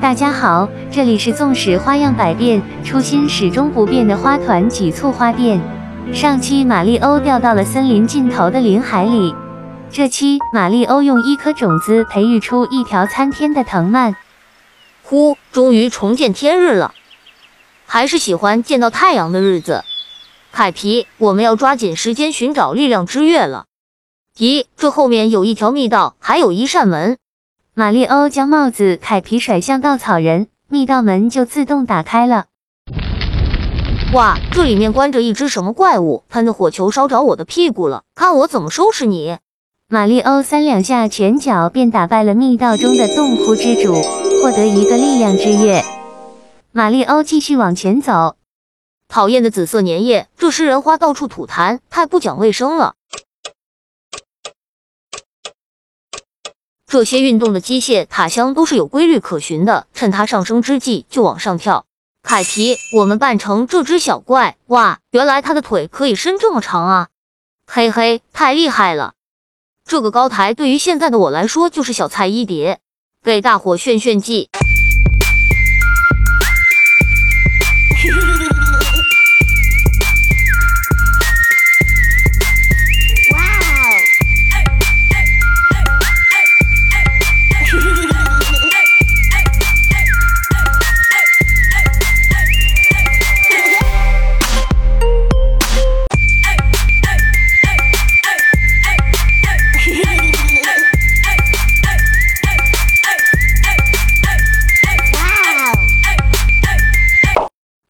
大家好，这里是纵使花样百变，初心始终不变的花团几簇花店。上期马里欧掉到了森林尽头的林海里，这期马里欧用一颗种子培育出一条参天的藤蔓。呼，终于重见天日了，还是喜欢见到太阳的日子。凯皮，我们要抓紧时间寻找力量之月了。咦，这后面有一条密道，还有一扇门。马里欧将帽子凯皮甩向稻草人，密道门就自动打开了。哇，这里面关着一只什么怪物？喷的火球烧着我的屁股了，看我怎么收拾你！马里欧三两下拳脚便打败了密道中的洞窟之主，获得一个力量之月。马里欧继续往前走，讨厌的紫色粘液，这食人花到处吐痰，太不讲卫生了。这些运动的机械塔箱都是有规律可循的，趁它上升之际就往上跳。凯皮，我们扮成这只小怪，哇，原来它的腿可以伸这么长啊！嘿嘿，太厉害了！这个高台对于现在的我来说就是小菜一碟，给大伙炫炫技。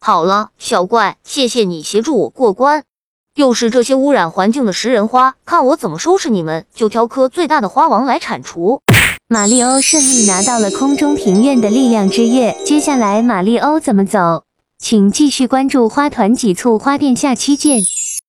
好了，小怪，谢谢你协助我过关。又是这些污染环境的食人花，看我怎么收拾你们！就挑颗最大的花王来铲除。马里欧顺利拿到了空中庭院的力量之月，接下来马里欧怎么走？请继续关注花团几簇花店，下期见。